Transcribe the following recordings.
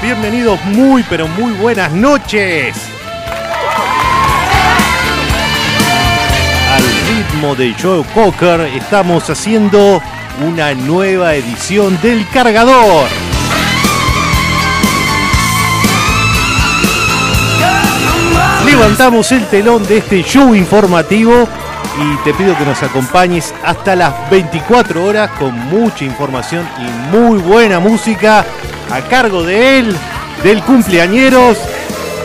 Bienvenidos, muy pero muy buenas noches. Al ritmo de Joe Cocker estamos haciendo una nueva edición del cargador. Levantamos el telón de este show informativo y te pido que nos acompañes hasta las 24 horas con mucha información y muy buena música a cargo de él, del cumpleañeros,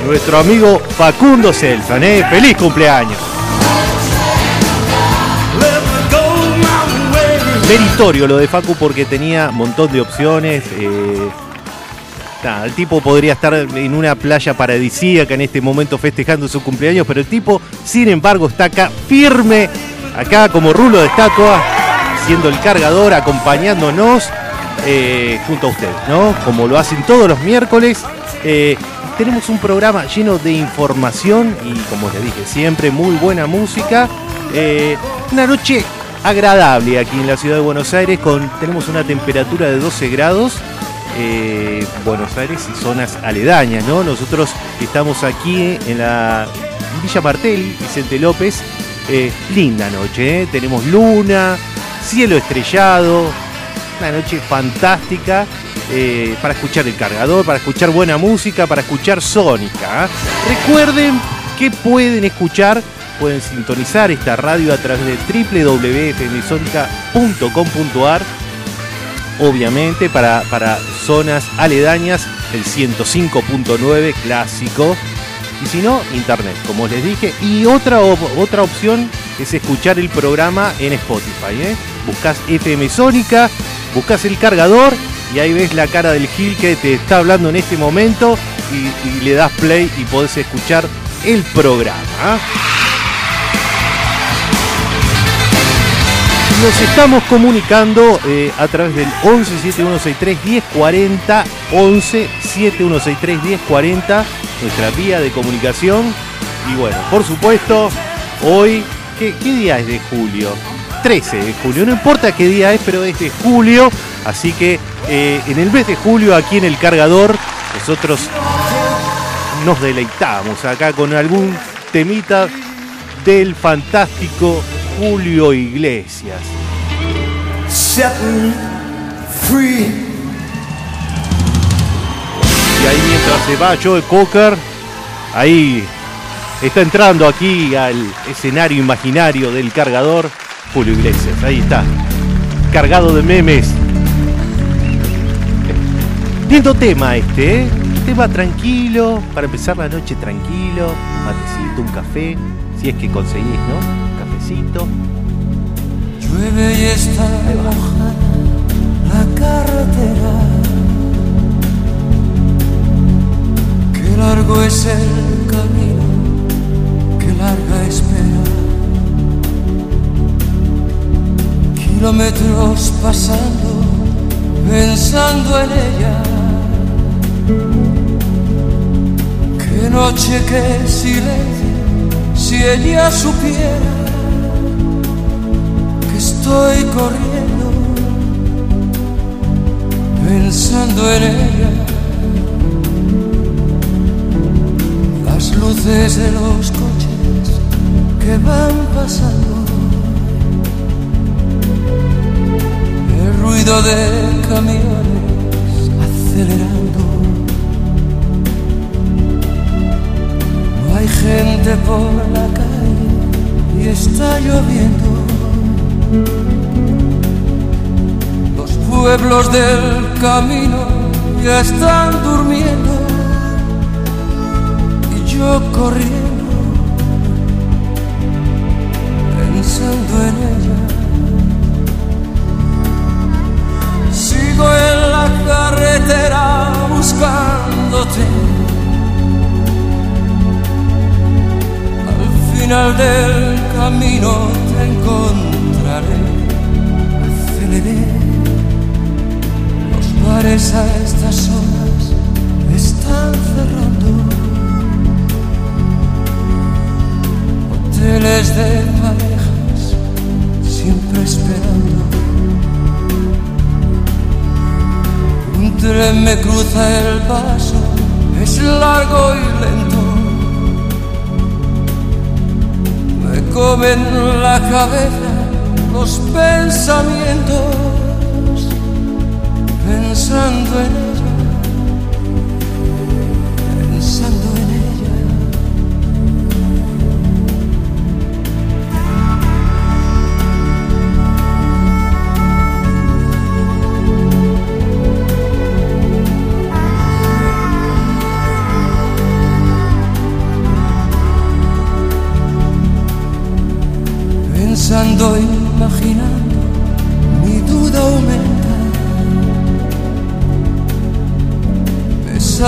nuestro amigo Facundo Selfan. ¿eh? ¡Feliz cumpleaños! Meritorio lo de Facu porque tenía un montón de opciones. eh, el tipo podría estar en una playa paradisíaca en este momento festejando su cumpleaños, pero el tipo, sin embargo, está acá firme, acá como rulo de estatua, siendo el cargador, acompañándonos eh, junto a usted, ¿no? Como lo hacen todos los miércoles. Eh, tenemos un programa lleno de información y, como les dije, siempre muy buena música. Eh, una noche agradable aquí en la ciudad de Buenos Aires, con, tenemos una temperatura de 12 grados. Buenos Aires y zonas aledañas, ¿no? Nosotros estamos aquí en la Villa Martel, Vicente López. Linda noche, tenemos luna, cielo estrellado, una noche fantástica eh, para escuchar el cargador, para escuchar buena música, para escuchar Sónica. ¿ah? Recuerden que pueden escuchar, pueden sintonizar esta radio a través de www.fmsonica.com.ar obviamente para, para zonas aledañas el 105.9 clásico y si no internet como les dije y otra, otra opción es escuchar el programa en Spotify ¿eh? buscas FM Sónica buscas el cargador y ahí ves la cara del Gil que te está hablando en este momento y, le das play y podés escuchar el programa nos estamos comunicando eh, a través del 11 7163 1040 11 7163 1040 nuestra vía de comunicación y bueno, por supuesto, hoy ¿qué, qué día es de julio? 13 de julio, no importa qué día es, pero es de julio, así que eh, en el mes de julio aquí en el cargador nosotros nos deleitamos acá con algún temita del fantástico Julio Iglesias. Y ahí mientras se va Joe Cocker, ahí está entrando aquí al escenario imaginario del cargador Julio Iglesias. Ahí está, cargado de memes. Lindo tema este, ¿eh? Tema tranquilo, para empezar la noche tranquilo, un matecito, un café, si es que conseguís, ¿no? Un cafecito. Llueve y está mojada la carretera. Qué largo es el camino, qué larga espera. Kilómetros pasando, pensando en ella. Qué noche, qué silencio, si ella supiera que estoy corriendo pensando en ella. Las luces de los coches que van pasando. Ruido de camiones acelerando. No hay gente por la calle y está lloviendo. Los pueblos del camino ya están durmiendo y yo corriendo pensando en En la carretera buscándote. Al final del camino te encontraré. Aceleré. Los bares a estas horas están cerrando. Hoteles de parejas siempre esperando. Me cruza el paso, es largo y lento. Me comen la cabeza los pensamientos, pensando en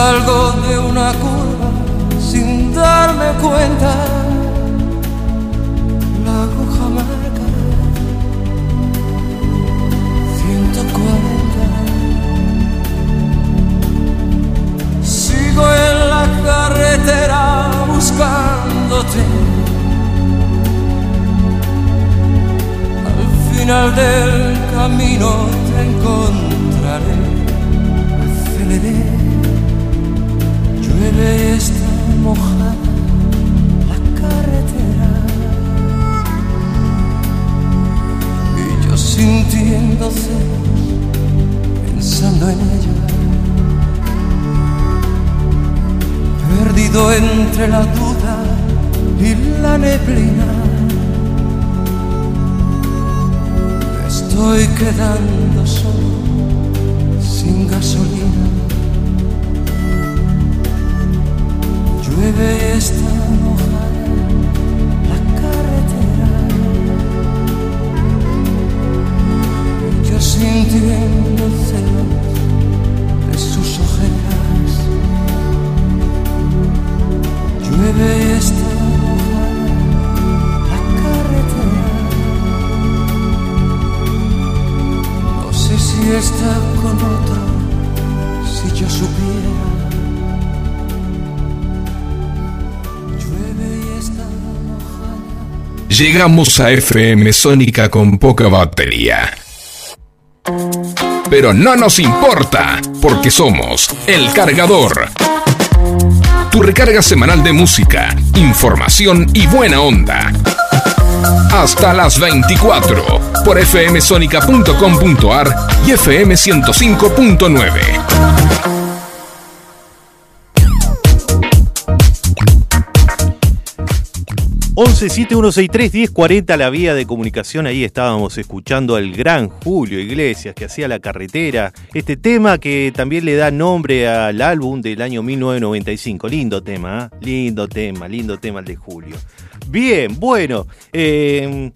salgo de una curva sin darme cuenta. llegamos a FM Sónica con poca batería. Pero no nos importa, porque somos El Cargador. Tu recarga semanal de música, información y buena onda. Hasta las 24 por fmsonica.com.ar y fm105.9. 1171631040 la vía de comunicación. Ahí estábamos escuchando al gran Julio Iglesias que hacía la carretera. Este tema que también le da nombre al álbum del año 1995. Lindo tema, ¿eh? lindo tema, lindo tema el de Julio. Bien, bueno. eh,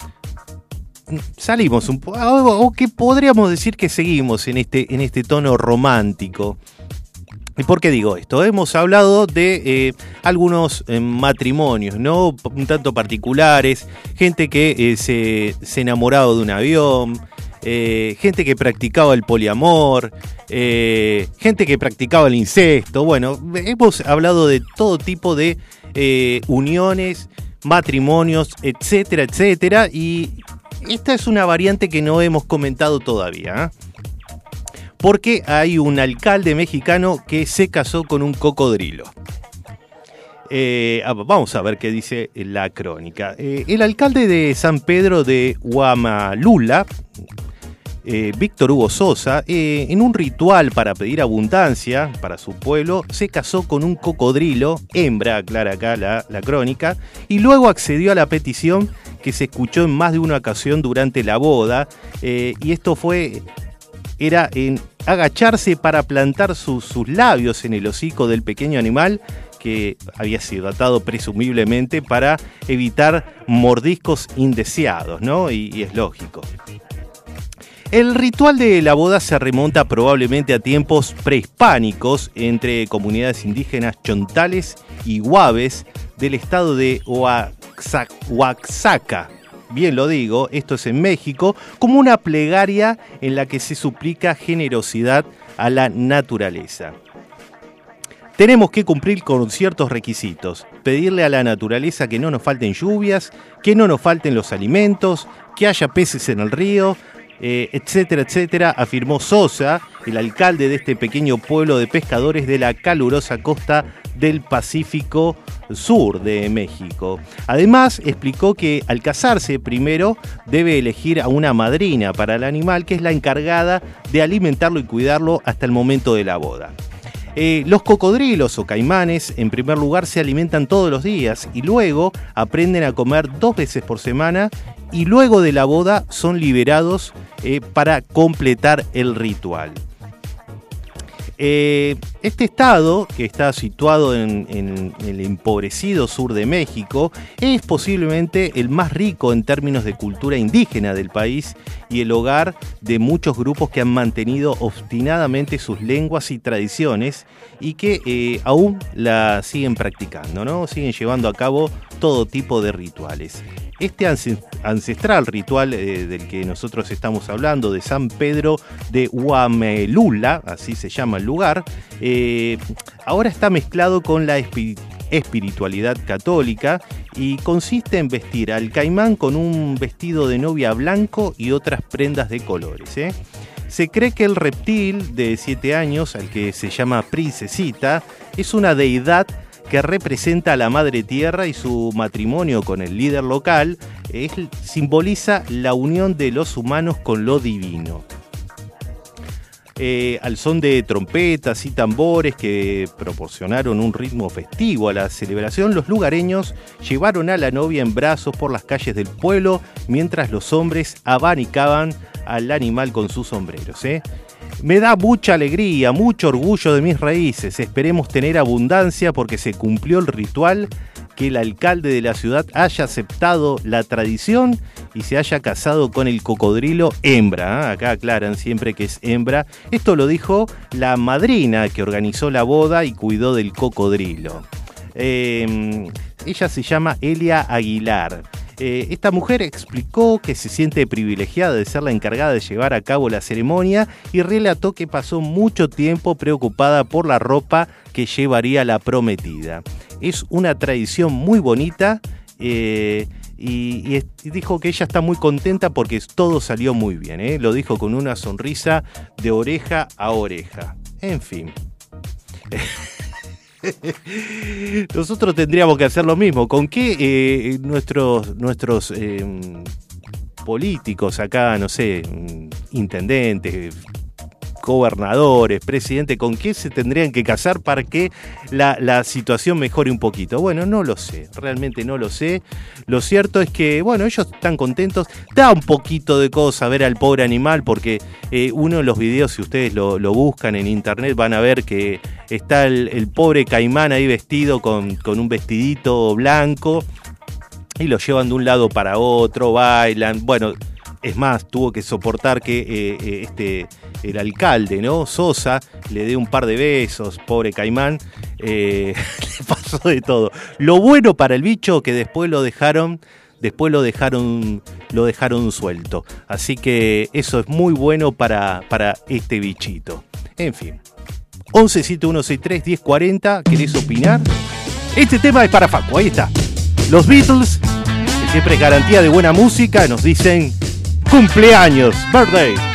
salimos un poco, o que podríamos decir que seguimos en este, en este tono romántico. ¿Y por qué digo esto? Hemos hablado de eh, algunos eh, matrimonios, ¿no? Un tanto particulares, gente que eh, se, se enamorado de un avión, gente que practicaba el poliamor, gente que practicaba el incesto. Bueno, hemos hablado de todo tipo de uniones, matrimonios, etcétera, etcétera. Y esta es una variante que no hemos comentado todavía. ¿eh? Porque hay un alcalde mexicano que se casó con un cocodrilo. Eh, ah, vamos a ver qué dice la crónica. Eh, el alcalde de San Pedro de Huamalula, eh, Víctor Hugo Sosa, en un ritual para pedir abundancia para su pueblo, se casó con un cocodrilo, hembra, aclara acá la, crónica, y luego accedió a la petición que se escuchó en más de una ocasión durante la boda, y esto fue era en agacharse para plantar su- sus labios en el hocico del pequeño animal que había sido atado presumiblemente para evitar mordiscos indeseados, ¿no? Y, y es lógico. El ritual de la boda se remonta probablemente a tiempos prehispánicos entre comunidades indígenas chontales y guaves del estado de Oaxaca. Bien lo digo, esto es en México, como una plegaria en la que se suplica generosidad a la naturaleza. Tenemos que cumplir con ciertos requisitos, pedirle a la naturaleza que no nos falten lluvias, que no nos falten los alimentos, que haya peces en el río, eh, etcétera, etcétera, afirmó Sosa, el alcalde de este pequeño pueblo de pescadores de la calurosa costa del Pacífico Sur de México. Además, explicó que al casarse primero debe elegir a una madrina para el animal que es la encargada de alimentarlo y cuidarlo hasta el momento de la boda. Eh, los cocodrilos o caimanes, en primer lugar, se alimentan todos los días y luego aprenden a comer dos veces por semana y luego de la boda son liberados eh, para completar el ritual. Eh, este estado, que está situado en, el empobrecido sur de México, es posiblemente el más rico en términos de cultura indígena del país y el hogar de muchos grupos que han mantenido obstinadamente sus lenguas y tradiciones y que eh, aún la siguen practicando, ¿no? Siguen llevando a cabo todo tipo de rituales. Este ance- ancestral ritual eh, del que nosotros estamos hablando, de San Pedro de Huamelula, así se llama el lugar, eh, ahora está mezclado con la espi- espiritualidad católica y consiste en vestir al caimán con un vestido de novia blanco y otras prendas de colores. ¿eh? Se cree que el reptil de 7 años, al que se llama princesita, es una deidad que representa a la madre tierra y su matrimonio con el líder local es- simboliza la unión de los humanos con lo divino. Eh, al son de trompetas y tambores que proporcionaron un ritmo festivo a la celebración, los lugareños llevaron a la novia en brazos por las calles del pueblo mientras los hombres abanicaban al animal con sus sombreros. ¿eh? Me da mucha alegría, mucho orgullo de mis raíces. Esperemos tener abundancia porque se cumplió el ritual, que el alcalde de la ciudad haya aceptado la tradición y se haya casado con el cocodrilo hembra. ¿eh? Acá aclaran siempre que es hembra. Esto lo dijo la madrina que organizó la boda y cuidó del cocodrilo. Eh, ella se llama Elia Aguilar. Eh, esta mujer explicó que se siente privilegiada de ser la encargada de llevar a cabo la ceremonia y relató que pasó mucho tiempo preocupada por la ropa que llevaría la prometida. Es una tradición muy bonita. eh, y, dijo que ella está muy contenta porque todo salió muy bien. ¿eh? Lo dijo con una sonrisa de oreja a oreja. En fin. Nosotros tendríamos que hacer lo mismo. ¿Con qué eh, nuestros, nuestros eh, políticos acá, no sé, mm, intendentes, gobernadores, presidentes, con qué se tendrían que casar para que la, situación mejore un poquito? Bueno, no lo sé, realmente no lo sé. Lo cierto es que, bueno, ellos están contentos. Da un poquito de cosa ver al pobre animal porque eh, uno de los videos, si ustedes lo, buscan en internet, van a ver que está el, el pobre caimán ahí vestido con, con un vestidito blanco y lo llevan de un lado para otro, bailan. Bueno, es más, tuvo que soportar que eh, eh, este, el alcalde, ¿no? Sosa, le dé un par de besos, pobre caimán. Eh, le pasó de todo. Lo bueno para el bicho que después lo dejaron. Después lo dejaron, lo dejaron suelto. Así que eso es muy bueno para, para este bichito. En fin. 11 7163 1040, ¿querés opinar? Este tema es para Facu, ahí está. Los Beatles, que siempre es garantía de buena música, nos dicen cumpleaños, birthday.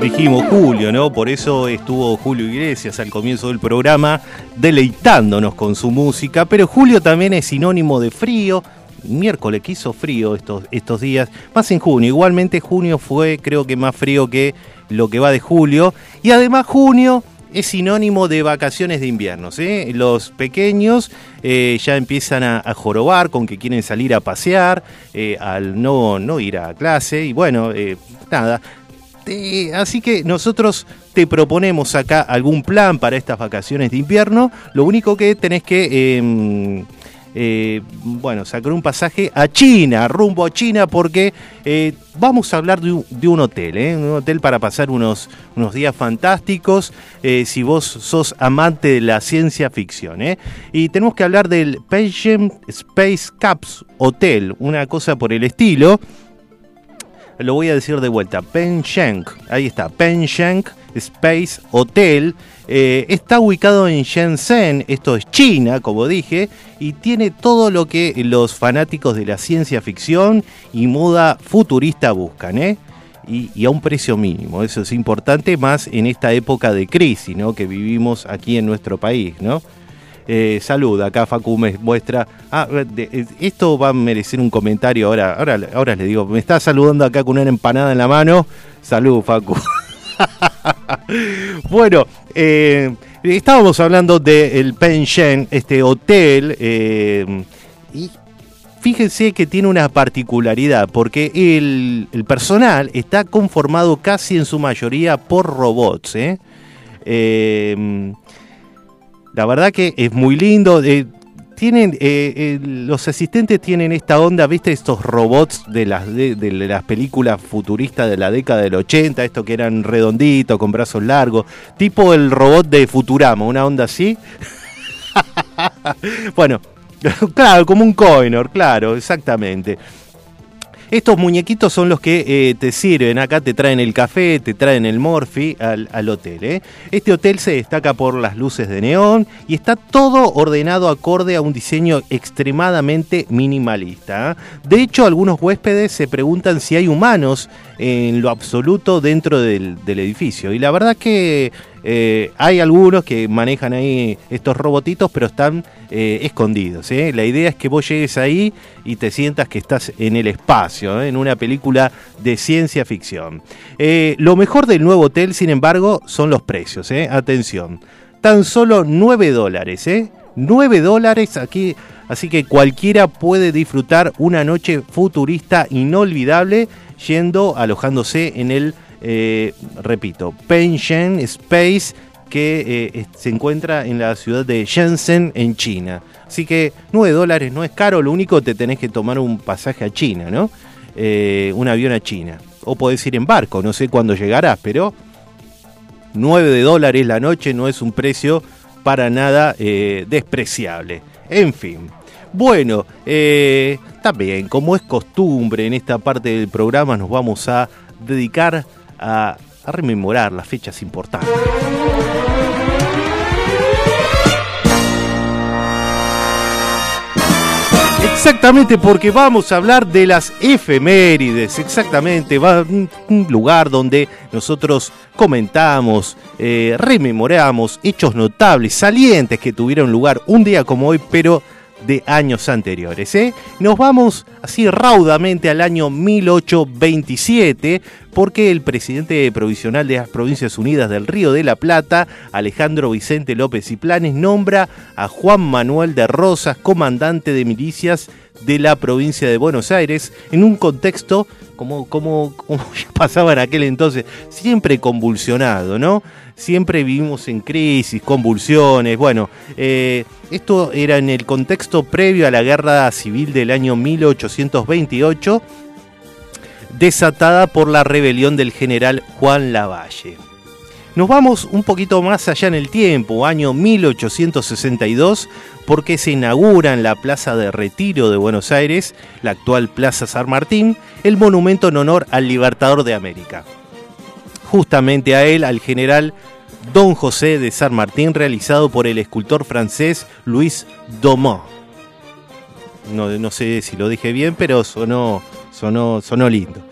Dijimos Julio, ¿no? Por eso estuvo Julio Iglesias al comienzo del programa deleitándonos con su música. Pero Julio también es sinónimo de frío. Miércoles que hizo frío estos, estos días, más en junio. Igualmente junio fue creo que más frío que lo que va de julio. Y además junio es sinónimo de vacaciones de invierno. ¿sí? Los pequeños eh, ya empiezan a, jorobar con que quieren salir a pasear, eh, al no, no ir a clase, y bueno, eh, nada. Te- así que nosotros te proponemos acá algún plan para estas vacaciones de invierno. Lo único que tenés que, em, eh, bueno, sacar un pasaje a China, rumbo a China, porque eh, vamos a hablar de un, hotel, ¿eh? un hotel para pasar unos, unos días fantásticos, si vos sos amante de la ciencia ficción. Y tenemos que hablar del Pension Space Caps Hotel, una cosa por el estilo lo voy a decir de vuelta, Pensheng, ahí está, Pensheng Space Hotel, eh, está ubicado en Shenzhen, esto es China, como dije, y tiene todo lo que los fanáticos de la ciencia ficción y moda futurista buscan, ¿eh? Y, y a un precio mínimo, eso es importante más en esta época de crisis, ¿no? Que vivimos aquí en nuestro país, ¿no? Eh, salud, acá Facu me muestra. Ah, de- eh, esto va a merecer un comentario ahora. Ahora, ahora le digo, me está saludando acá con una empanada en la mano. Salud, Facu. bueno, eh, estábamos hablando del Pension, este hotel. eh, y fíjense que tiene una particularidad, porque el, personal está conformado casi en su mayoría por robots. ¿eh? Eh, la verdad que es muy lindo. eh, tienen, eh, eh, los asistentes tienen esta onda, ¿viste? Estos robots de las, de, las películas futuristas de la década del 80, estos que eran redonditos, con brazos largos, tipo el robot de Futurama, una onda así. bueno, claro, como un Coinor, claro, exactamente. Estos muñequitos son los que eh, te sirven. Acá te traen el café, te traen el morfi al, al hotel. ¿eh? Este hotel se destaca por las luces de neón y está todo ordenado acorde a un diseño extremadamente minimalista. ¿eh? De hecho, algunos huéspedes se preguntan si hay humanos en lo absoluto dentro del, del edificio. Y la verdad que eh, hay algunos que manejan ahí estos robotitos, pero están eh, escondidos. ¿eh? La idea es que vos llegues ahí y te sientas que estás en el espacio, en una película de ciencia ficción. Lo mejor del nuevo hotel, sin embargo, son los precios. Atención, tan solo 9 dólares. ¿eh? 9 dólares aquí. Así que cualquiera puede disfrutar una noche futurista inolvidable yendo, alojándose en el, eh, repito, Pension Space que eh, se encuentra en la ciudad de Shenzhen, en China. Así que 9 dólares no es caro, lo único te tenés que tomar un pasaje a China, ¿no? Eh, un avión a China. O podés ir en barco, no sé cuándo llegarás, pero 9 de dólares la noche no es un precio para nada eh, despreciable. En fin. Bueno, también, como es costumbre en esta parte del programa, nos vamos a dedicar a, rememorar las fechas importantes. Exactamente, porque vamos a hablar de las efemérides, exactamente, va un, un lugar donde nosotros comentamos, eh, rememoramos hechos notables, salientes que tuvieron lugar un día como hoy, pero de años anteriores. ¿eh? Nos vamos así raudamente al año 1827, porque el presidente provisional de las Provincias Unidas del Río de la Plata, Alejandro Vicente López y Planes, nombra a Juan Manuel de Rosas comandante de milicias de la provincia de Buenos Aires, en un contexto como, como, pasaba en aquel entonces, siempre convulsionado, ¿no? Siempre vivimos en crisis, convulsiones. Bueno, eh, esto era en el contexto previo a la guerra civil del año 1828, desatada por la rebelión del general Juan Lavalle. Nos vamos un poquito más allá en el tiempo, año 1862, porque se inaugura en la Plaza de Retiro de Buenos Aires, la actual Plaza San Martín, el monumento en honor al Libertador de América. Justamente a él, al general Don José de San Martín, realizado por el escultor francés Louis Domont. No, no sé si lo dije bien, pero sonó, sonó, sonó lindo.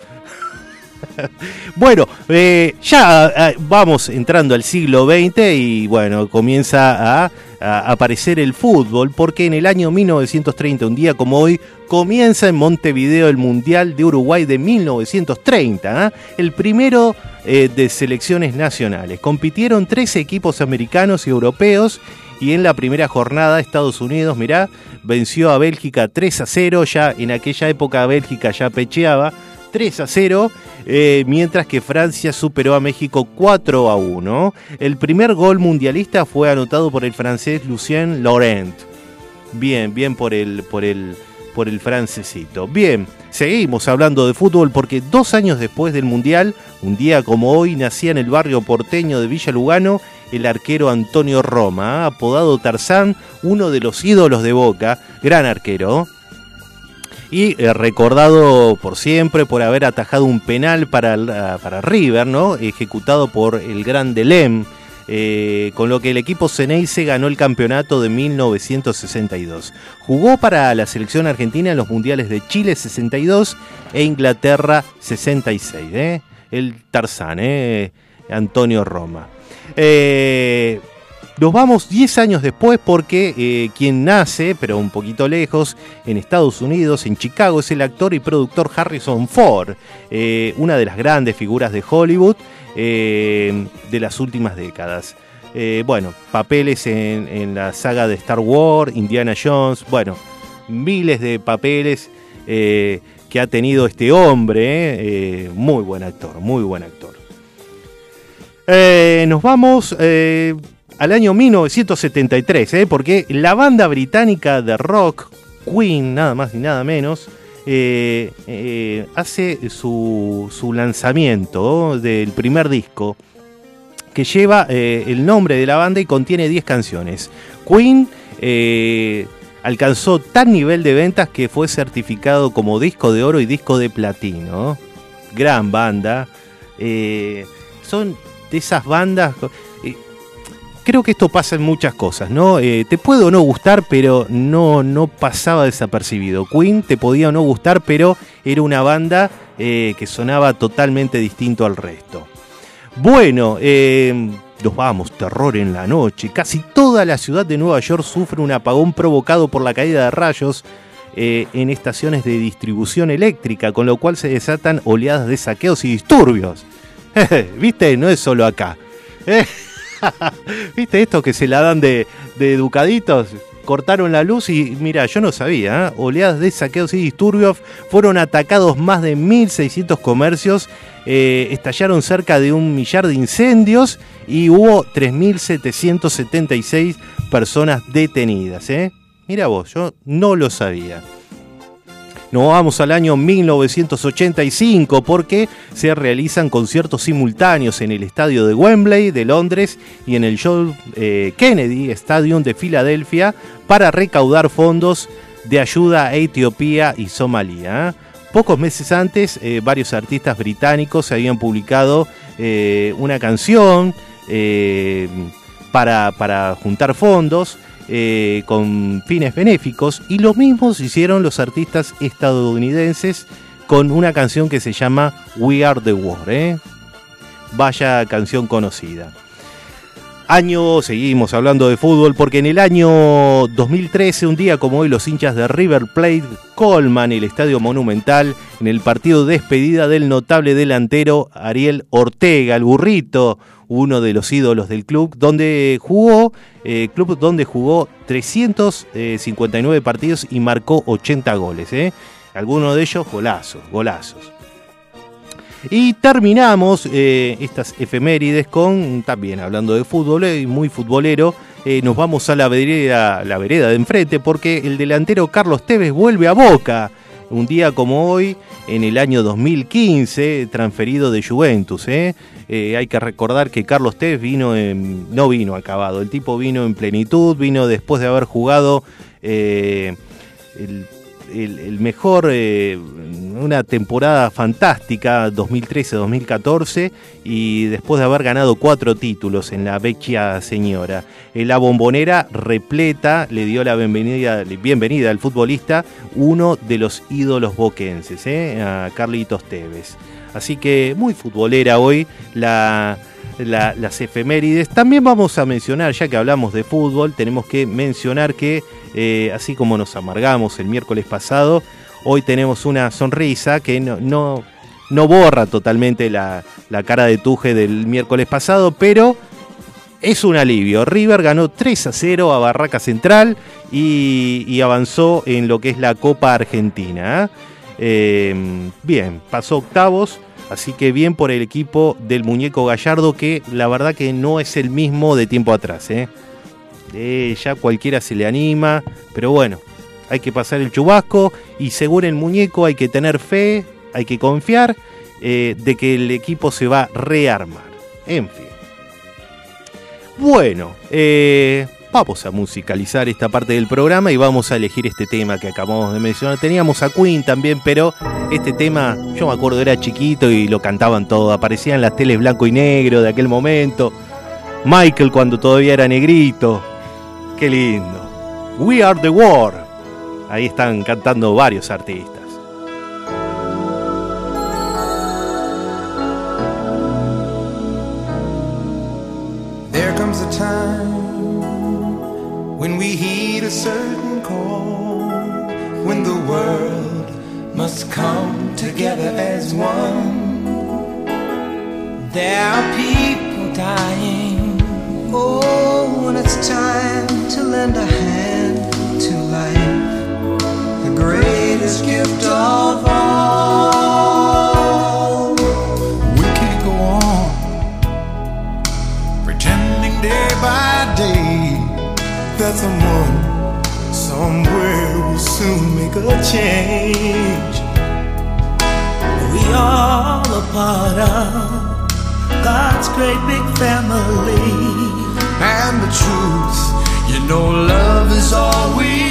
Bueno, eh, ya eh, vamos entrando al siglo XX y bueno, comienza a, aparecer el fútbol porque en el año 1930, un día como hoy, comienza en Montevideo el Mundial de Uruguay de 1930. ¿eh? El primero eh, de selecciones nacionales. Compitieron 13 equipos americanos y europeos y en la primera jornada Estados Unidos, mirá, venció a Bélgica 3 a 0, ya en aquella época Bélgica ya pecheaba 3 a 0, eh, mientras que Francia superó a México 4 a 1. El primer gol mundialista fue anotado por el francés Lucien Laurent. Bien, bien por el, por el, por el francesito. Bien, seguimos hablando de fútbol porque dos años después del Mundial, un día como hoy, nacía en el barrio porteño de Villa Lugano el arquero Antonio Roma, apodado Tarzán, uno de los ídolos de Boca, gran arquero. Y eh, recordado por siempre por haber atajado un penal para, para River, ¿no? Ejecutado por el gran Delem, eh, con lo que el equipo Ceneice ganó el campeonato de 1962. Jugó para la selección argentina en los mundiales de Chile 62 e Inglaterra 66. ¿eh? El Tarzán, ¿eh? Antonio Roma. Eh, nos vamos 10 años después porque eh, quien nace, pero un poquito lejos, en Estados Unidos, en Chicago, es el actor y productor Harrison Ford, eh, una de las grandes figuras de Hollywood eh, de las últimas décadas. Bueno, papeles en, la saga de Star Wars, Indiana Jones, bueno, miles de papeles que ha tenido este hombre, muy buen actor, muy buen actor. Nos vamos al año 1973, eh, porque la banda británica de rock, Queen, nada más ni nada menos, eh, eh, hace su, su lanzamiento del primer disco que lleva eh, el nombre de la banda y contiene 10 canciones. Queen alcanzó tal nivel de ventas que fue certificado como disco de oro y disco de platino. Gran banda. Son de esas bandas. Creo que esto pasa en muchas cosas, ¿no? Eh, te puede o no gustar, pero no, no pasaba desapercibido. Queen te podía no gustar, pero era una banda eh, que sonaba totalmente distinto al resto. Bueno, eh, nos vamos, terror en la noche. Casi toda la ciudad de Nueva York sufre un apagón provocado por la caída de rayos eh, en estaciones de distribución eléctrica, con lo cual se desatan oleadas de saqueos y disturbios. ¿Viste? No es solo acá. ¿Viste esto que se la dan de, de educaditos? Cortaron la luz y mira, yo no sabía, ¿eh? oleadas de saqueos y disturbios, fueron atacados más de 1.600 comercios, eh, estallaron cerca de un millar de incendios y hubo 3.776 personas detenidas. ¿eh? Mira vos, yo no lo sabía. Nos vamos al año 1985 porque se realizan conciertos simultáneos en el estadio de Wembley de Londres y en el John eh, Kennedy Stadium de Filadelfia para recaudar fondos de ayuda a Etiopía y Somalia. Pocos meses antes, eh, varios artistas británicos habían publicado eh, una canción eh, para juntar fondos eh, con fines benéficos y lo mismo hicieron los artistas estadounidenses con una canción que se llama We Are the War. ¿eh? Vaya canción conocida. Año, seguimos hablando de fútbol, porque en el año 2013, un día como hoy, los hinchas de River Plate colman el Estadio Monumental en el partido de despedida del notable delantero Ariel Ortega, el burrito, uno de los ídolos del club, donde jugó, eh, club donde jugó 359 partidos y marcó 80 goles. ¿eh? Algunos de ellos golazos, golazos. Y terminamos eh, estas efemérides con, también hablando de fútbol, y muy futbolero, eh, nos vamos a la vereda, la vereda de enfrente porque el delantero Carlos Tevez vuelve a Boca. Un día como hoy, en el año 2015, transferido de Juventus. ¿eh? Eh, hay que recordar que Carlos Tevez vino en- no vino acabado, el tipo vino en plenitud, vino después de haber jugado eh, el el, mejor, eh, una temporada fantástica, 2013-2014, y después de haber ganado cuatro títulos en la Vecchia Señora. Eh, La bombonera repleta le dio la bienvenida, bienvenida al futbolista, uno de los ídolos boquenses, eh, a Carlitos Tevez. Así que muy futbolera hoy la, la- las efemérides. También vamos a mencionar, ya que hablamos de fútbol, tenemos que mencionar que, eh, así como nos amargamos el miércoles pasado, hoy tenemos una sonrisa que no, no, no borra totalmente la, la cara de Tuje del miércoles pasado, pero es un alivio. River ganó 3 a 0 a Barraca Central y, avanzó en lo que es la Copa Argentina. ¿eh? Eh, bien, pasó octavos, así que bien por el equipo del muñeco Gallardo, que la verdad que no es el mismo de tiempo atrás. ¿eh? Eh, ya cualquiera se le anima, pero bueno, hay que pasar el chubasco y según el muñeco hay que tener fe, hay que confiar eh, de que el equipo se va a rearmar. En fin. Bueno, eh, vamos a musicalizar esta parte del programa y vamos a elegir este tema que acabamos de mencionar. Teníamos a Queen también, pero este tema, yo me acuerdo, era chiquito y lo cantaban todo. Aparecía en las teles blanco y negro de aquel momento. Michael cuando todavía era negrito. Qué lindo. We Are the War. Ahí están cantando varios artistas. There comes a time when we heed a certain call, when the world must come together as one. There are people dying. Oh, when it's time to lend a hand to life, the greatest gift of all. We can't go on pretending day by day that someone somewhere will soon make a change. We are all a part of God's great big family. And the truth, you know, love is all we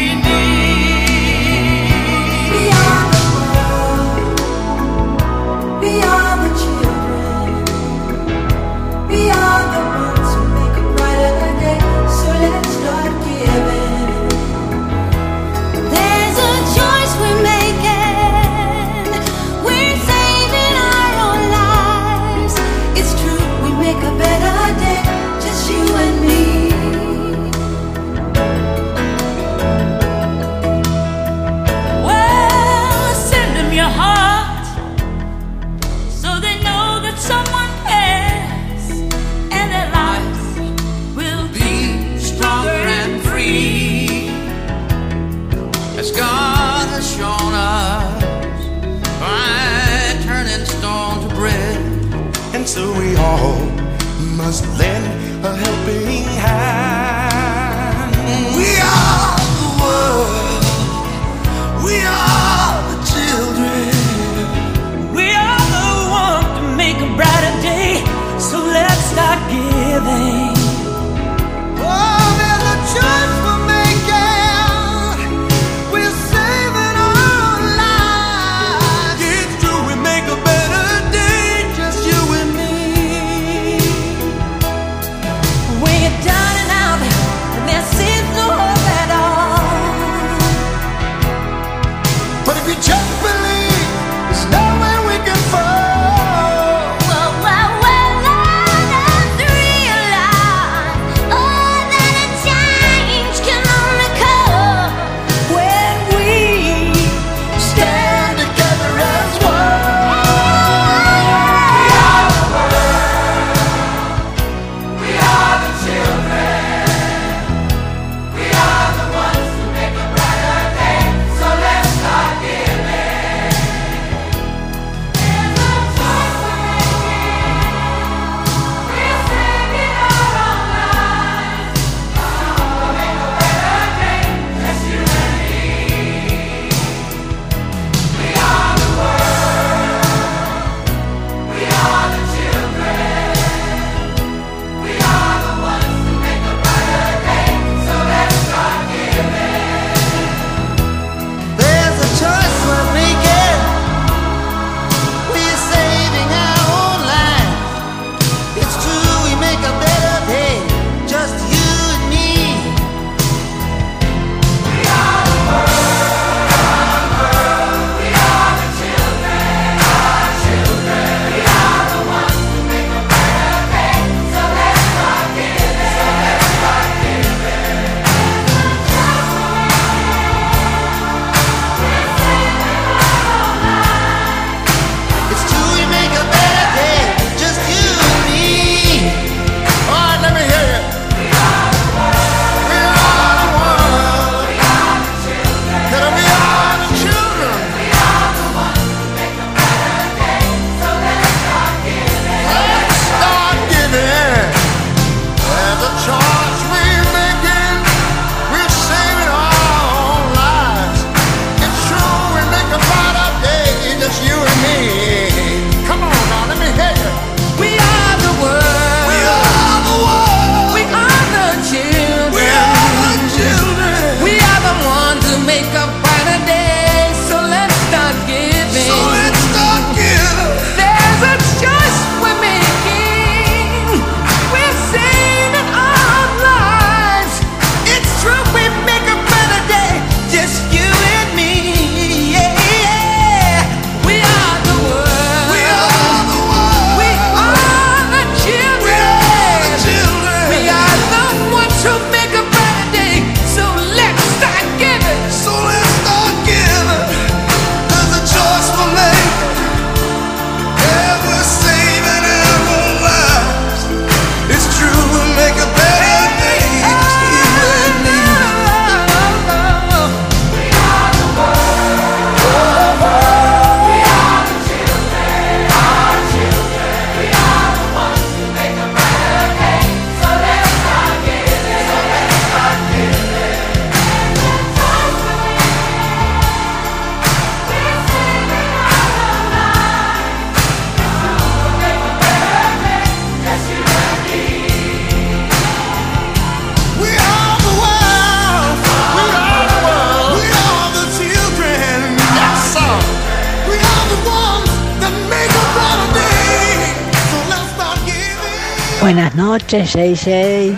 Buenas noches, JJ. Eh,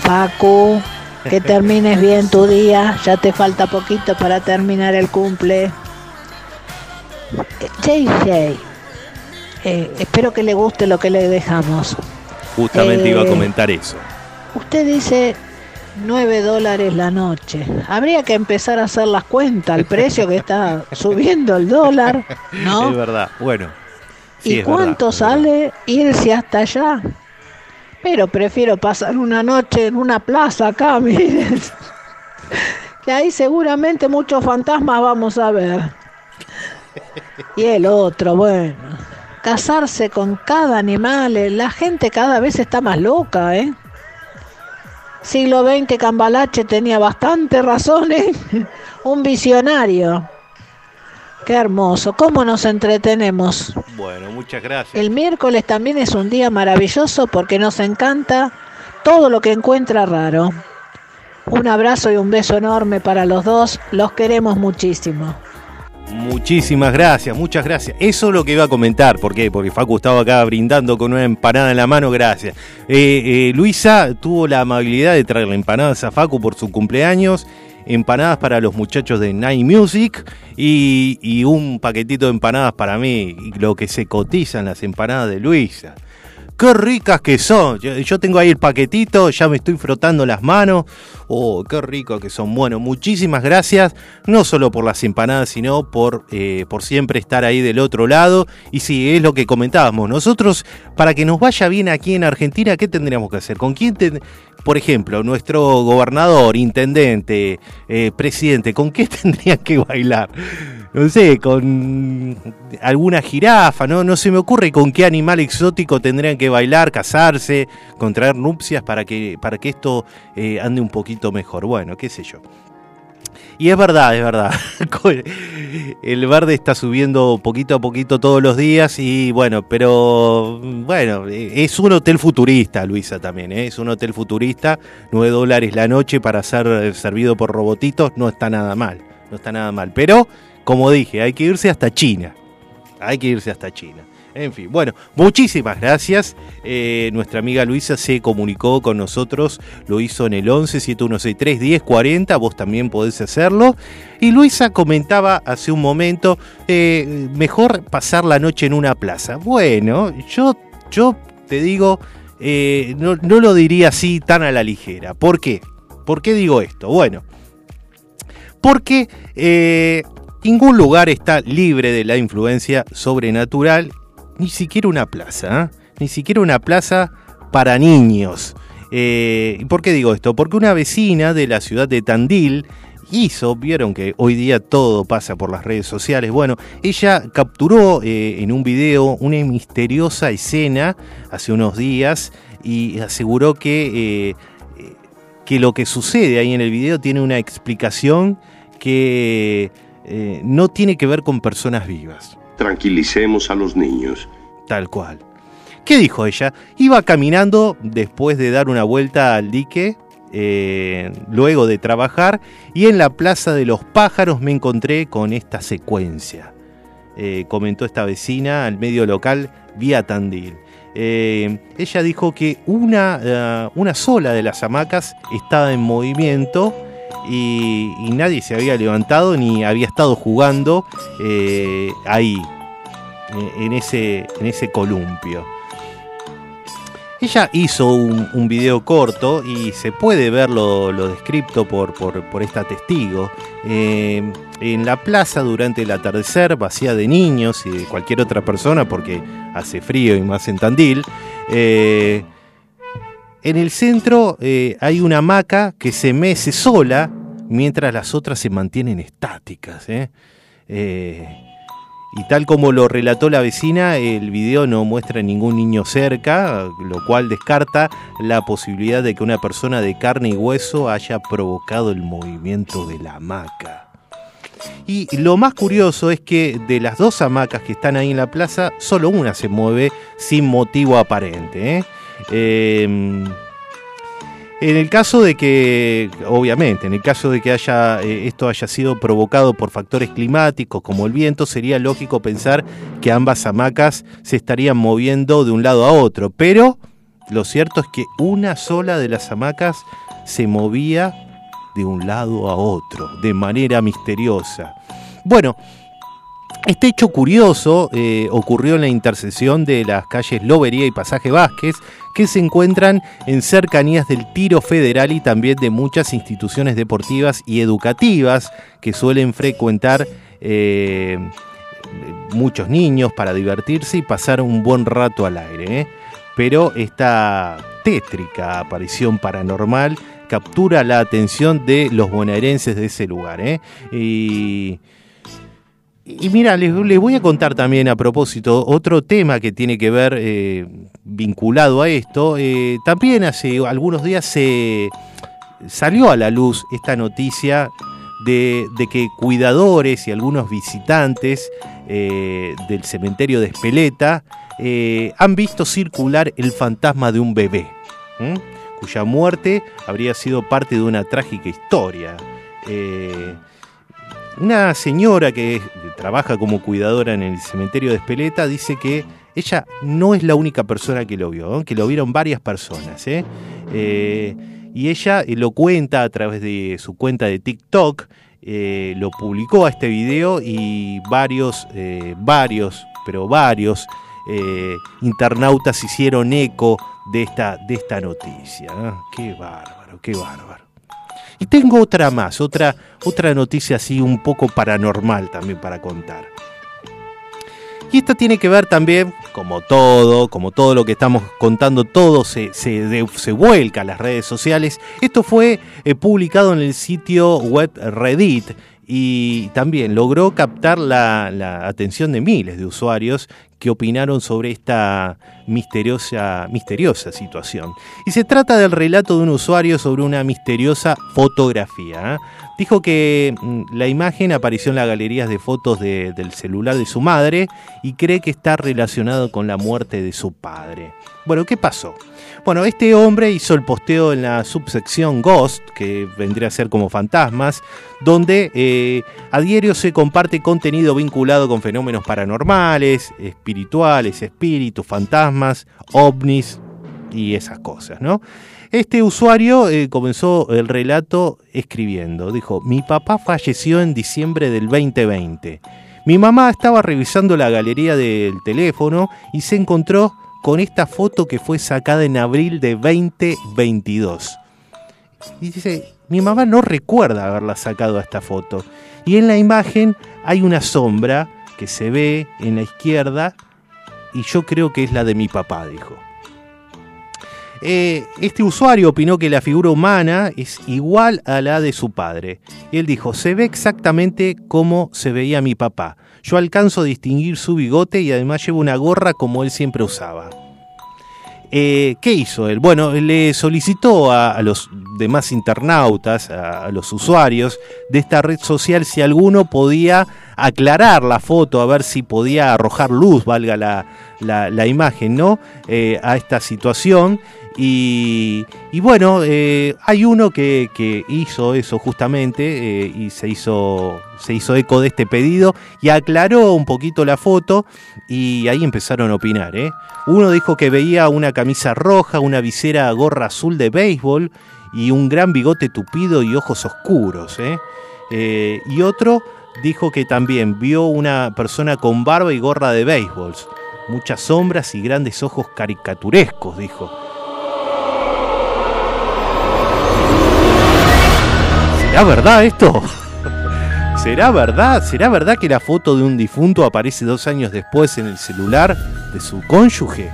Facu, que termines bien tu día. Ya te falta poquito para terminar el cumple. Eh, JJ, eh, espero que le guste lo que le dejamos. Justamente Eh, iba a comentar eso. Usted dice 9 dólares la noche. Habría que empezar a hacer las cuentas, el precio que está subiendo el dólar, ¿no? Es verdad. Bueno. Sí, ¿Y cuánto verdad. sale irse hasta allá? Pero prefiero pasar una noche en una plaza acá, miren. Que ahí seguramente muchos fantasmas vamos a ver. Y el otro, bueno. Casarse con cada animal, eh, la gente cada vez está más loca, ¿eh? Siglo XX Cambalache tenía bastante razón, ¿eh? Un visionario. Qué hermoso, cómo nos entretenemos. Bueno, muchas gracias. El miércoles también es un día maravilloso porque nos encanta todo lo que encuentra raro. Un abrazo y un beso enorme para los dos, los queremos muchísimo. Muchísimas gracias, muchas gracias. Eso es lo que iba a comentar. ¿Por qué? Porque Facu estaba acá brindando con una empanada en la mano, gracias. Eh, eh, Luisa tuvo la amabilidad de traerle empanadas a Facu por su cumpleaños, empanadas para los muchachos de Night Music y, y un paquetito de empanadas para mí, lo que se cotizan las empanadas de Luisa. Qué ricas que son. Yo, yo tengo ahí el paquetito, ya me estoy frotando las manos. Oh, qué ricos que son. Bueno, muchísimas gracias, no solo por las empanadas, sino por, eh, por siempre estar ahí del otro lado. Y sí, es lo que comentábamos. Nosotros, para que nos vaya bien aquí en Argentina, ¿qué tendríamos que hacer? ¿Con quién por ejemplo, nuestro gobernador, intendente, eh, presidente, ¿con qué tendrían que bailar? No sé, con alguna jirafa, ¿no? No se me ocurre con qué animal exótico tendrían que bailar, casarse, contraer nupcias para que, para que esto eh, ande un poquito mejor. Bueno, qué sé yo. Y es verdad, es verdad. El verde está subiendo poquito a poquito todos los días y bueno, pero bueno, es un hotel futurista, Luisa también, ¿eh? es un hotel futurista, 9 dólares la noche para ser servido por robotitos, no está nada mal, no está nada mal. Pero, como dije, hay que irse hasta China, hay que irse hasta China. En fin, bueno, muchísimas gracias. Eh, nuestra amiga Luisa se comunicó con nosotros, lo hizo en el 11 7163 1040, vos también podés hacerlo. Y Luisa comentaba hace un momento, eh, mejor pasar la noche en una plaza. Bueno, yo, yo te digo, eh, no, no lo diría así tan a la ligera. ¿Por qué? ¿Por qué digo esto? Bueno, porque ningún lugar está libre de la influencia sobrenatural, ni siquiera una plaza, ¿eh? ni siquiera una plaza para niños. Eh, ¿y ¿Por qué digo esto? Porque una vecina de la ciudad de Tandil hizo, vieron que hoy día todo pasa por las redes sociales, bueno, ella capturó eh, en un video una misteriosa escena hace unos días y aseguró que... eh, que lo que sucede ahí en el video tiene una explicación que no tiene que ver con personas vivas. Tranquilicemos a los niños. Tal cual. ¿Qué dijo ella? Iba caminando después de dar una vuelta al dique, eh, luego de trabajar, y en la Plaza de los Pájaros me encontré con esta secuencia. Eh, comentó esta vecina al medio local vía Tandil. Eh, ella dijo que una, una sola de las hamacas estaba en movimiento y, nadie se había levantado ni había estado jugando eh, ahí, en ese, en ese columpio. Ella hizo un, un video corto y se puede ver lo, lo descripto por, por, por esta testigo. Eh, en la plaza durante el atardecer, vacía de niños y de cualquier otra persona porque hace frío y más en Tandil. eh, en el centro eh, hay una hamaca que se mece sola mientras las otras se mantienen estáticas. ¿eh? Eh, y tal como lo relató la vecina, el video no muestra ningún niño cerca, lo cual descarta la posibilidad de que una persona de carne y hueso haya provocado el movimiento de la hamaca. Y lo más curioso es que de las dos hamacas que están ahí en la plaza, solo una se mueve sin motivo aparente. ¿eh? Eh, en el caso de que, obviamente, en el caso de que haya, eh, esto haya sido provocado por factores climáticos como el viento, sería lógico pensar que ambas hamacas se estarían moviendo de un lado a otro. Pero Lo cierto es que una sola de las hamacas se movía de un lado a otro, de manera misteriosa. Bueno, este hecho curioso eh, ocurrió en la intersección de las calles Lobería y Pasaje Vázquez, que se encuentran en cercanías del tiro federal y también de muchas instituciones deportivas y educativas que suelen frecuentar eh, muchos niños para divertirse y pasar un buen rato al aire. ¿eh? Pero esta tétrica aparición paranormal captura la atención de los bonaerenses de ese lugar. Y y mira, les, voy a contar también a propósito otro tema que tiene que ver eh, vinculado a esto. Eh, también hace algunos días se salió a la luz esta noticia de, que cuidadores y algunos visitantes eh, del cementerio de Espeleta han visto circular el fantasma de un bebé, cuya muerte habría sido parte de una trágica historia. Una señora que trabaja como cuidadora en el cementerio de Espeleta dice que ella no es la única persona que lo vio, que lo vieron varias personas. ¿eh? Eh, y ella eh, lo cuenta a través de su cuenta de TikTok, eh, lo publicó a este video y varios, eh, varios, pero varios internautas hicieron eco de esta, de esta noticia. ¿no? Qué bárbaro, qué bárbaro. Y tengo otra más, otra, otra noticia así un poco paranormal también para contar. Y esta tiene que ver también, como todo, como todo lo que estamos contando, todo se, se, se vuelca a las redes sociales. Esto fue eh, publicado en el sitio web Reddit y también logró captar la, atención de miles de usuarios que opinaron sobre esta misteriosa, misteriosa situación. Y se trata del relato de un usuario sobre una misteriosa fotografía. ¿eh? Dijo que mm, la imagen apareció en las galerías de fotos de- del celular de su madre y cree que está relacionado con la muerte de su padre. Bueno, ¿qué pasó? Bueno, este hombre hizo el posteo en la subsección Ghost, que vendría a ser como fantasmas, donde eh, a diario se comparte contenido vinculado con fenómenos paranormales, espirituales, espíritus, fantasmas, ovnis y esas cosas, ¿no? Este usuario eh, comenzó el relato escribiendo, dijo, mi papá falleció en diciembre del 2020. Mi mamá estaba revisando la galería del teléfono y se encontró con esta foto que fue sacada en abril de 2022. Y dice, mi mamá no recuerda haberla sacado a esta foto. Y en la imagen hay una sombra que se ve en la izquierda y yo creo que es la de mi papá, dijo. Eh, este usuario opinó que la figura humana es igual a la de su padre. Y él dijo, se ve exactamente como se veía mi papá. Yo alcanzo a distinguir su bigote y además lleva una gorra como él siempre usaba. Eh, ¿Qué hizo él? Bueno, le solicitó a, los demás internautas, a, los usuarios de esta red social, si alguno podía aclarar la foto, a ver si podía arrojar luz, valga la imagen, ¿no? Eh, a esta situación. Y, bueno, eh, hay uno que, que hizo eso justamente eh, y se hizo, se hizo eco de este pedido y aclaró un poquito la foto y ahí empezaron a opinar. ¿eh? Uno dijo que veía una camisa roja, una visera gorra azul de béisbol y un gran bigote tupido y ojos oscuros. Eh, y otro dijo que también vio una persona con barba y gorra de béisbol. Muchas sombras y grandes ojos caricaturescos, dijo. ¿Será verdad esto? ¿Será verdad? ¿Será verdad que la foto de un difunto aparece dos años después en el celular de su cónyuge?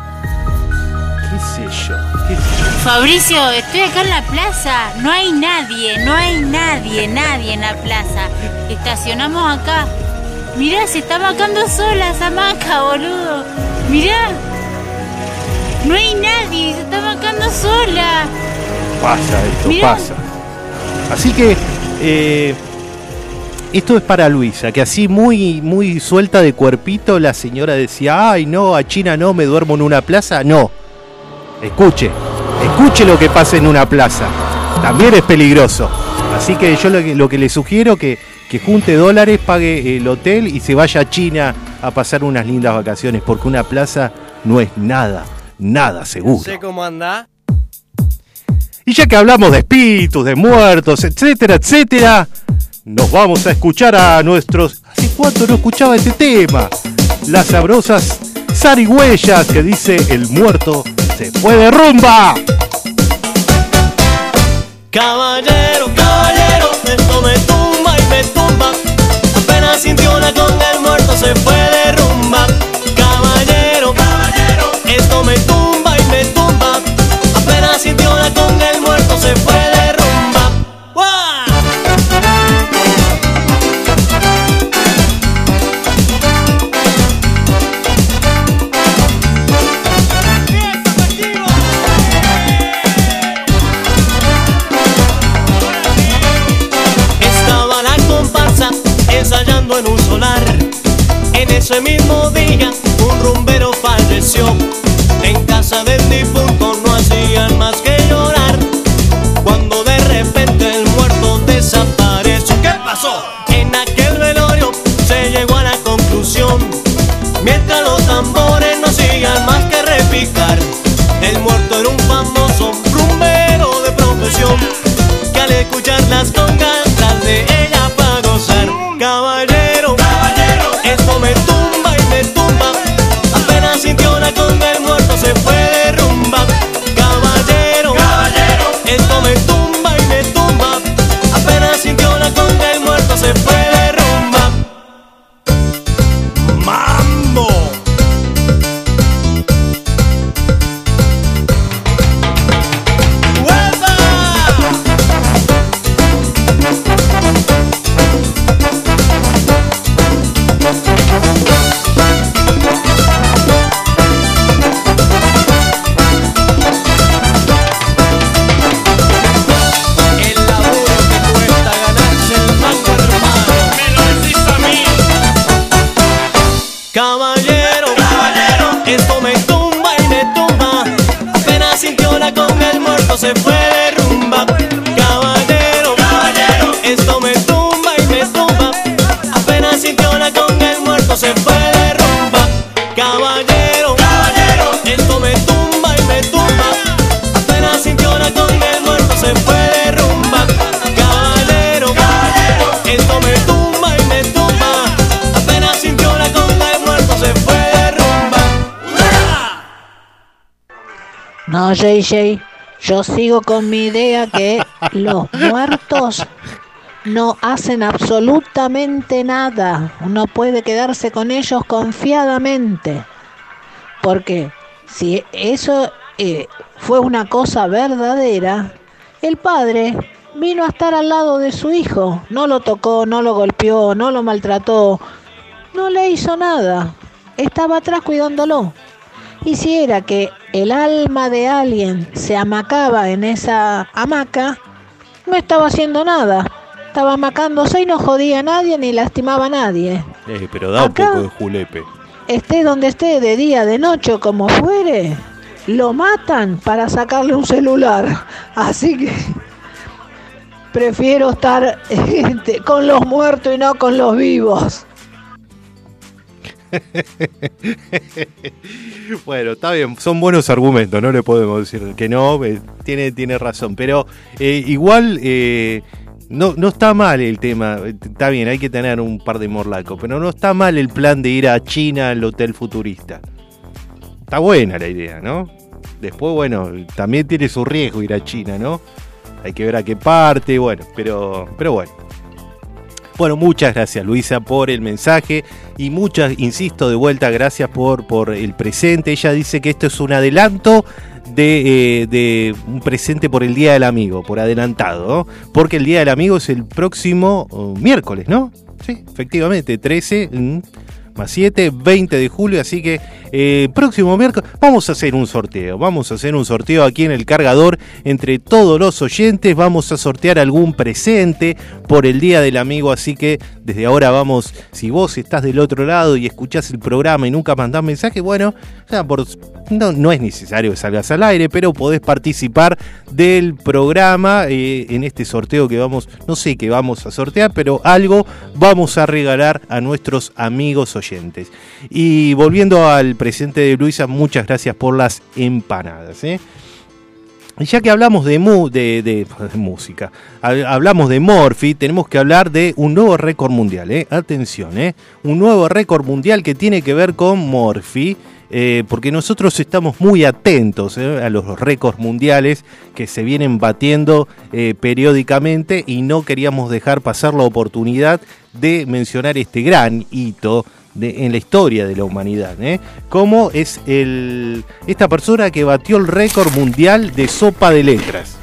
¿Qué sé yo? ¿Qué sé yo? Fabricio, estoy acá en la plaza. No hay nadie, no hay nadie, nadie en la plaza. Estacionamos acá. Mirá, se está macando sola esa maca, boludo. Mirá. No hay nadie, se está macando sola. Pasa esto, Mirá. pasa. Así que eh, esto es para Luisa, que así muy, muy suelta de cuerpito la señora decía, ay no, a China no, me duermo en una plaza. No, escuche, escuche lo que pasa en una plaza. También es peligroso. Así que yo lo que, lo que le sugiero que, que junte dólares, pague el hotel y se vaya a China a pasar unas lindas vacaciones, porque una plaza no es nada, nada seguro. sé cómo anda. Y ya que hablamos de espíritus, de muertos, etcétera, etcétera, nos vamos a escuchar a nuestros... ¿Hace cuánto no escuchaba este tema? Las sabrosas zarigüeyas que dice el muerto se fue de rumba. Caballero, caballero, esto me tumba y me tumba. Apenas sintió la con el muerto se fue de rumba. Ese mismo día un rumbero falleció. En casa del difunto no hacían más que llorar. Cuando de repente el muerto desapareció. ¿Qué pasó? En aquel velorio se llegó a la conclusión. Mientras los tambores no sigan más que repicar. El muerto era un famoso JJ, yo sigo con mi idea que los muertos no hacen absolutamente nada. Uno puede quedarse con ellos confiadamente. Porque si eso eh, fue una cosa verdadera, el padre vino a estar al lado de su hijo. No lo tocó, no lo golpeó, no lo maltrató, no le hizo nada. Estaba atrás cuidándolo. Y si era que el alma de alguien se amacaba en esa hamaca, no estaba haciendo nada. Estaba amacándose y no jodía a nadie ni lastimaba a nadie. Eh, pero da un Acá. poco de julepe. Esté donde esté, de día, de noche como fuere, lo matan para sacarle un celular. Así que prefiero estar este, con los muertos y no con los vivos. Bueno, está bien, son buenos argumentos, no le podemos decir que no, eh, tiene, tiene razón, pero eh, igual eh, no, no está mal el tema, está bien, hay que tener un par de morlacos, pero no está mal el plan de ir a China al hotel futurista. Está buena la idea, ¿no? Después, bueno, también tiene su riesgo ir a China, ¿no? Hay que ver a qué parte, bueno, pero, pero bueno. Bueno, muchas gracias Luisa por el mensaje y muchas, insisto, de vuelta, gracias por, por el presente. Ella dice que esto es un adelanto de, eh, de un presente por el Día del Amigo, por adelantado, ¿no? porque el Día del Amigo es el próximo oh, miércoles, ¿no? Sí, efectivamente, 13 mm, más 7, 20 de julio, así que eh, próximo miércoles vamos a hacer un sorteo, vamos a hacer un sorteo aquí en el cargador entre todos los oyentes, vamos a sortear algún presente por el Día del Amigo, así que desde ahora vamos, si vos estás del otro lado y escuchás el programa y nunca mandás mensaje, bueno, ya por, no, es necesario que salgas al aire, pero podés participar del programa eh, en este sorteo que vamos, no sé qué vamos a sortear, pero algo vamos a regalar a nuestros amigos oyentes. Y volviendo al presidente de Luisa, muchas gracias por las empanadas. ¿eh? Ya que hablamos de, mu- de, de- música, hab- hablamos de Morphy, tenemos que hablar de un nuevo récord mundial. ¿eh? Atención, ¿eh? un nuevo récord mundial que tiene que ver con Morphy. porque nosotros estamos muy atentos a los récords mundiales que se vienen batiendo periódicamente y no queríamos dejar pasar la oportunidad de mencionar este gran hito de- en la historia de la humanidad, ¿eh? como es el, esta persona que batió el récord mundial de sopa de letras.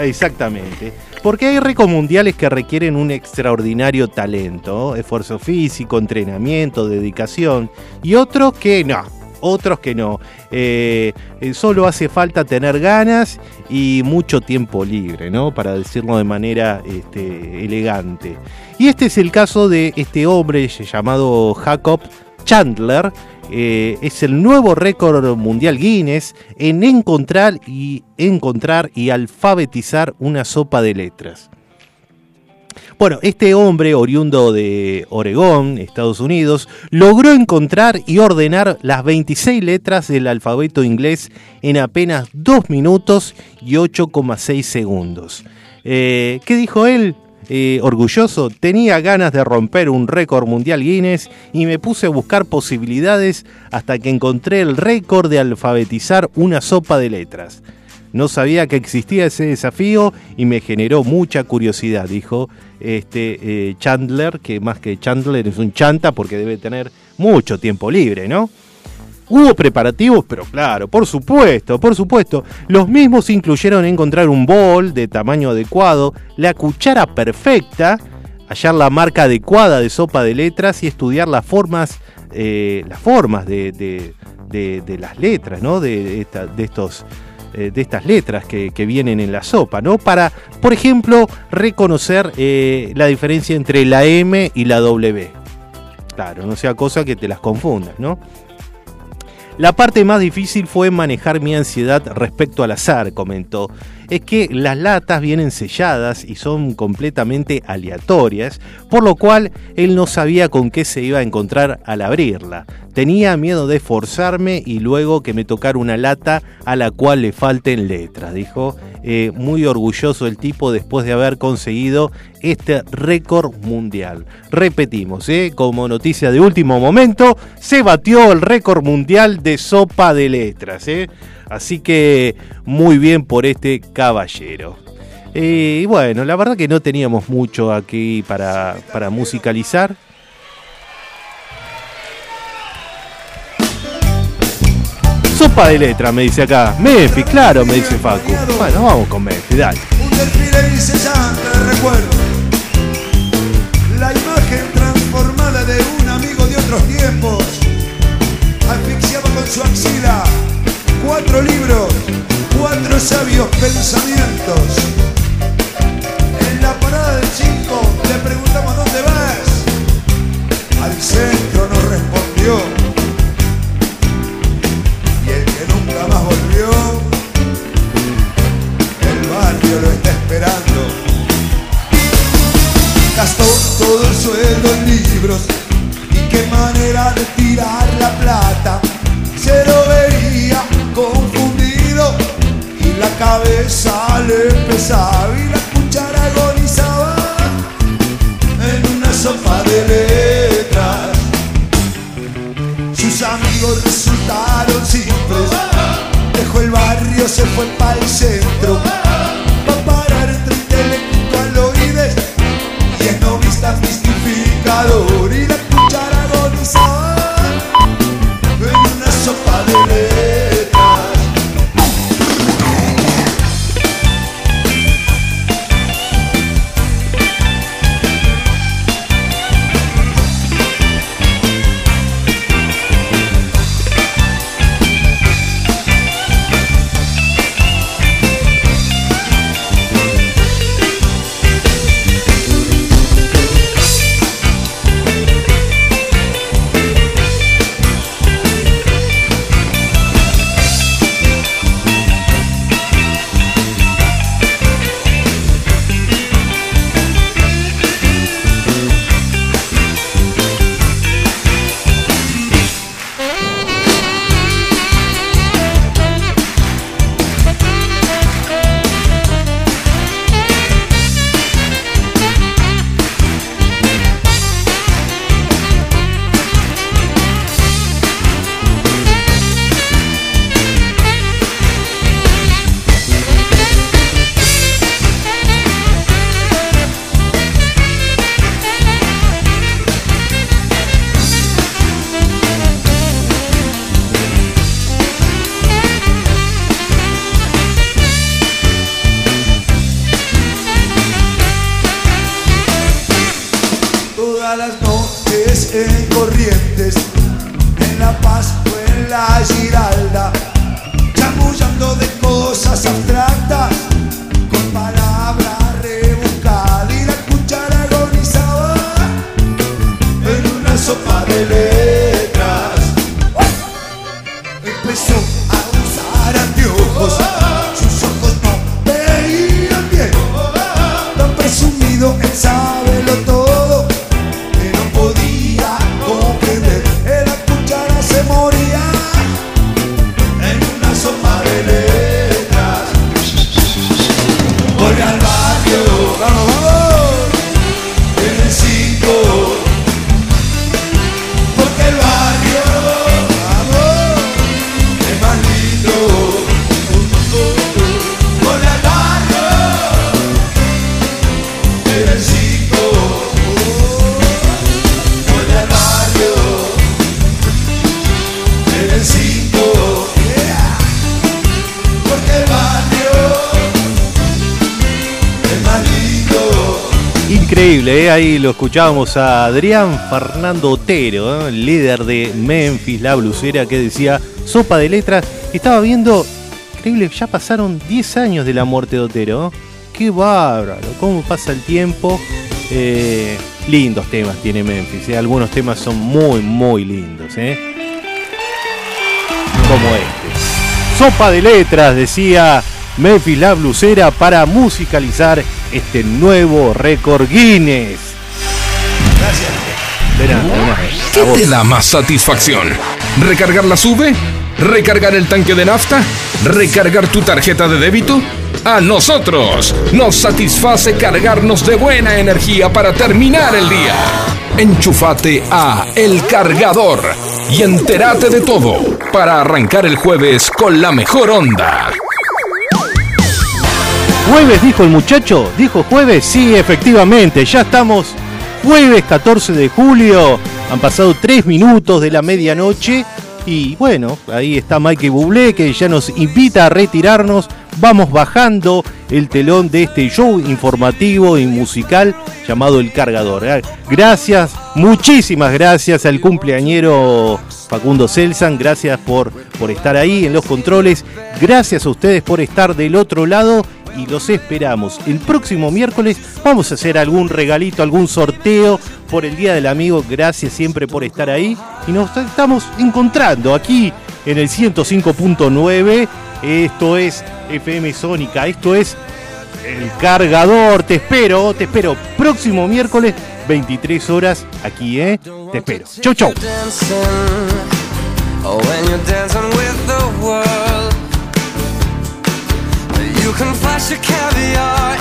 Exactamente. Porque hay récords mundiales que requieren un extraordinario talento, esfuerzo físico, entrenamiento, dedicación, y otros que no, otros que no. Eh, eh, solo hace falta tener ganas y mucho tiempo libre, ¿no? Para decirlo de manera este, elegante. Y este es el caso de este hombre llamado Jacob Chandler. eh, es el nuevo récord mundial Guinness en encontrar y encontrar y alfabetizar una sopa de letras. Bueno, este hombre, oriundo de Oregón, Estados Unidos, logró encontrar y ordenar las 26 letras del alfabeto inglés en apenas 2 minutos y 8,6 segundos. Eh, ¿Qué dijo él? Eh, orgulloso, tenía ganas de romper un récord mundial Guinness y me puse a buscar posibilidades hasta que encontré el récord de alfabetizar una sopa de letras. No sabía que existía ese desafío y me generó mucha curiosidad, dijo este eh, Chandler, que más que Chandler es un chanta porque debe tener mucho tiempo libre, ¿no? Hubo preparativos, pero claro, por supuesto, por supuesto. Los mismos incluyeron encontrar un bol de tamaño adecuado, la cuchara perfecta, hallar la marca adecuada de sopa de letras y estudiar las formas, eh, las formas de, las letras, ¿no? De estos eh, de estas letras que, vienen en la sopa, ¿no? Para, por ejemplo, reconocer eh, la diferencia entre la M y la W. Claro, no sea cosa que te las confundas, ¿no? La parte más difícil fue manejar mi ansiedad respecto al azar, comentó. Es que las latas vienen selladas y son completamente aleatorias, por lo cual él no sabía con qué se iba a encontrar al abrirla. Tenía miedo de forzarme y luego que me tocara una lata a la cual le falten letras, dijo. Eh, muy orgulloso el tipo después de haber conseguido este récord mundial. Repetimos, ¿eh? como noticia de último momento, se batió el récord mundial de sopa de letras. ¿eh? Así que muy bien por este caballero. Eh, y bueno, la verdad que no teníamos mucho aquí para, para musicalizar. Sopa de letra, me dice acá. Memphis, claro, me dice Facu. Bueno, vamos con Memphis, dale. Un desfile incesante de recuerdo. La imagen transformada de un amigo de otros tiempos. Asfixiaba con su axila cuatro libros, cuatro sabios pensamientos. En la parada del 5 le preguntamos Gastó todo el sueldo en libros y qué manera de tirar la plata. Se lo veía confundido y la cabeza le pesaba y la cuchara agonizaba en una sopa de letras. Sus amigos resultaron simples. Dejó el barrio, se fue el centro. Sopa ahí lo escuchábamos a Adrián Fernando Otero, ¿eh? líder de Memphis, la blusera, que decía sopa de letras. Estaba viendo, increíble, ya pasaron 10 años de la muerte de Otero. Qué bárbaro, cómo pasa el tiempo. Eh, lindos temas tiene Memphis, ¿eh? algunos temas son muy, muy lindos. Como este. Sopa de letras, decía Memphis la blusera para musicalizar este nuevo récord Guinness. ¿Qué vos. te da más satisfacción? ¿Recargar la sube? ¿Recargar el tanque de nafta? ¿Recargar tu tarjeta de débito? A nosotros nos satisface cargarnos de buena energía para terminar el día. Enchufate a El Cargador y entérate de todo para arrancar el jueves con la mejor onda. ¿Jueves dijo el muchacho? ¿Dijo jueves? Sí, efectivamente, ya estamos jueves 14 de julio. Han pasado 3 minutos de la medianoche. Y bueno, ahí está Mike Bublé que ya nos invita a retirarnos. Vamos bajando el telón de este show informativo y musical llamado El Cargador. Eh, Gracias, muchísimas gracias al cumpleañero Facundo Celsan. Gracias por, por estar ahí en los controles. Gracias a ustedes por estar del otro lado y los esperamos. El próximo miércoles vamos a hacer algún regalito, algún sorteo por el Día del Amigo. Gracias siempre por estar ahí. Y nos estamos encontrando aquí en el 105.9. Esto es FM Sónica. Esto es El Cargador. Te espero, te espero. Próximo miércoles, 23 horas aquí, ¿eh? Te espero. Chau, chau. and flash of caviar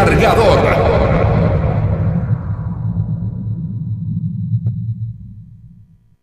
Cargador.